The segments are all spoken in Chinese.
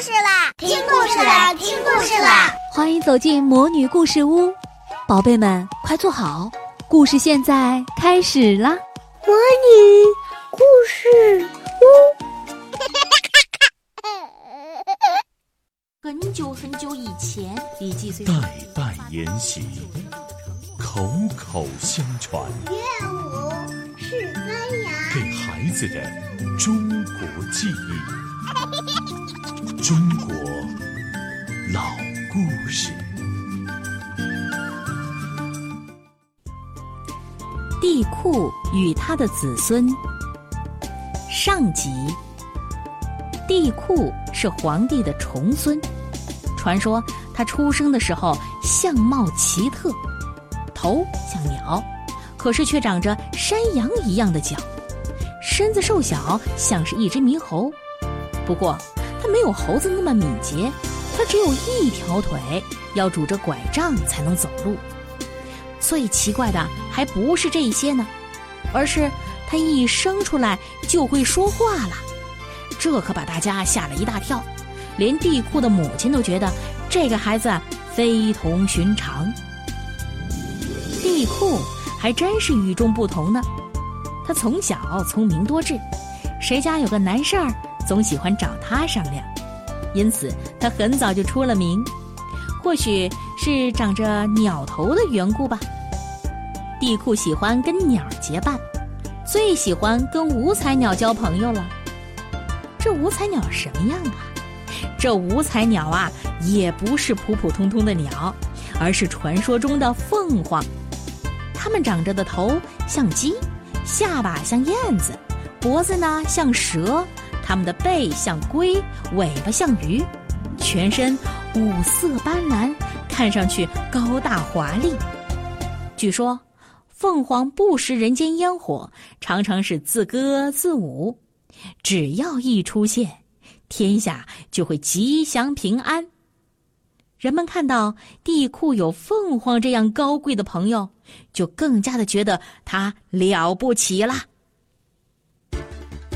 事啦！听故事啦！听故事啦！欢迎走进魔女故事屋，宝贝们快坐好，故事现在开始啦！魔女故事屋。很久很久以前，李继岁代代沿袭，口口相传，乐舞是发芽，给孩子的中国记忆，中国老故事。帝库与他的子孙。上集。帝库是皇帝的重孙。传说他出生的时候相貌奇特，头像鸟，可是却长着山羊一样的角；身子瘦小，像是一只猕猴。不过它没有猴子那么敏捷，它只有一条腿，要拄着拐杖才能走路。最奇怪的还不是这些呢，而是它一生出来就会说话了，这可把大家吓了一大跳。连地库的母亲都觉得这个孩子非同寻常。地库还真是与众不同呢，他从小聪明多智，谁家有个难事儿，总喜欢找他商量，因此他很早就出了名。或许是长着鸟头的缘故吧。帝喾喜欢跟鸟结伴，最喜欢跟五彩鸟交朋友了。这五彩鸟什么样啊？这五彩鸟啊，也不是普普通通的鸟，而是传说中的凤凰。它们长着的头像鸡，下巴像燕子，脖子呢像蛇，它们的背像龟，尾巴像鱼，全身五色斑斓，看上去高大华丽。据说，凤凰不食人间烟火，常常是自歌自舞，只要一出现。天下就会吉祥平安。人们看到帝喾有凤凰这样高贵的朋友，就更加的觉得他了不起啦。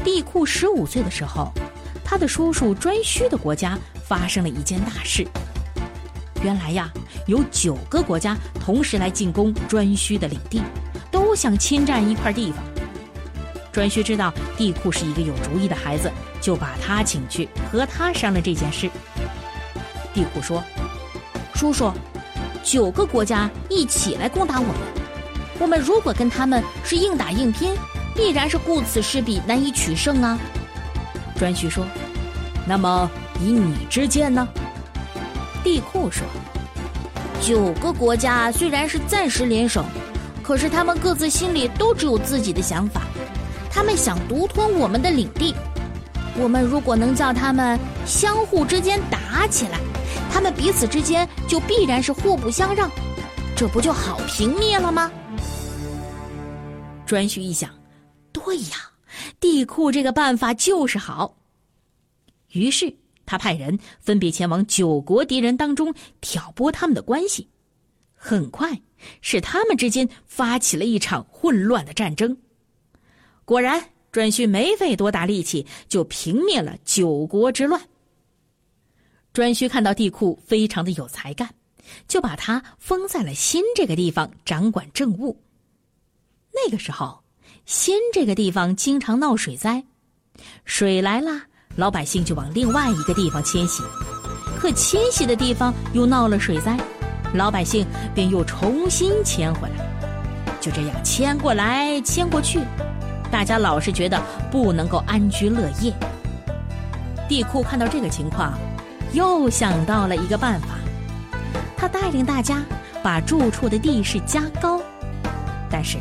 帝喾十五岁的时候，他的叔叔颛顼的国家发生了一件大事。原来呀，有九个国家同时来进攻颛顼的领地，都想侵占一块地方。颛顼知道帝喾是一个有主意的孩子，就把他请去和他商量这件事。帝喾说：“叔叔，九个国家一起来攻打我们，我们如果跟他们是硬打硬拼，必然是顾此失彼，难以取胜啊。”颛顼说：“那么以你之见呢？”帝喾说：“九个国家虽然是暂时联手，可是他们各自心里都只有自己的想法。”他们想独吞我们的领地，我们如果能叫他们相互之间打起来，他们彼此之间就必然是互不相让，这不就好平灭了吗？颛顼一想，对呀，帝喾这个办法就是好。于是他派人分别前往九国敌人当中挑拨他们的关系，很快使他们之间发起了一场混乱的战争。果然，颛顼没费多大力气就平灭了九国之乱。颛顼看到帝库非常的有才干，就把他封在了新这个地方掌管政务。那个时候，新这个地方经常闹水灾，水来了，老百姓就往另外一个地方迁徙；可迁徙的地方又闹了水灾，老百姓便又重新迁回来。就这样迁过来，迁过去。大家老是觉得不能够安居乐业。帝库看到这个情况，又想到了一个办法。他带领大家把住处的地势加高，但是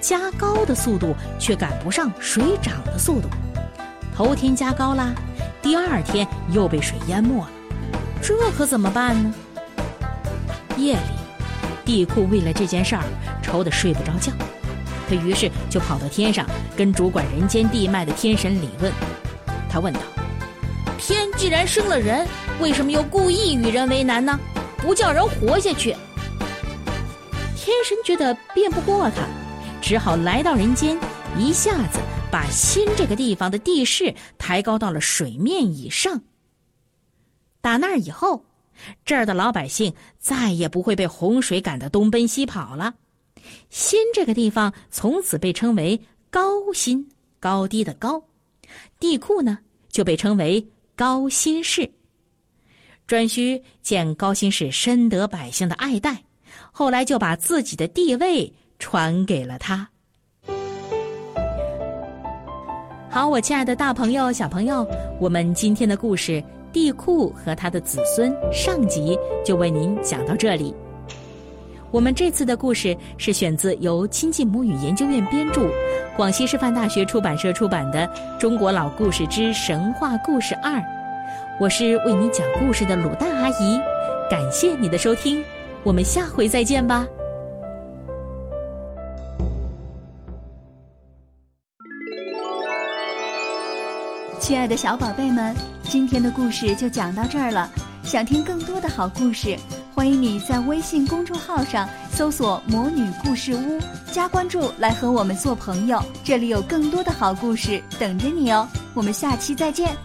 加高的速度却赶不上水涨的速度。头天加高啦，第二天又被水淹没了，这可怎么办呢？夜里，帝喾为了这件事儿愁得睡不着觉。他于是就跑到天上，跟主管人间地脉的天神理论。他问道：“天既然生了人，为什么又故意与人为难呢？不叫人活下去？”天神觉得辩不过他，只好来到人间，一下子把新这个地方的地势抬高到了水面以上。打那儿以后，这儿的老百姓再也不会被洪水赶得东奔西跑了。新这个地方从此被称为高新，高低的高。地库呢，就被称为高新市。颛顼见高辛氏深得百姓的爱戴，后来就把自己的地位传给了他。好，我亲爱的大朋友、小朋友，我们今天的故事《地库和他的子孙》上集就为您讲到这里。我们这次的故事是选自由亲近母语研究院编著，广西师范大学出版社出版的《中国老故事之神话故事二》。我是为你讲故事的卤蛋阿姨，感谢你的收听，我们下回再见吧。亲爱的小宝贝们，今天的故事就讲到这儿了。想听更多的好故事，欢迎你在微信公众号上搜索“魔女故事屋”，加关注来和我们做朋友。这里有更多的好故事等着你哦。我们下期再见。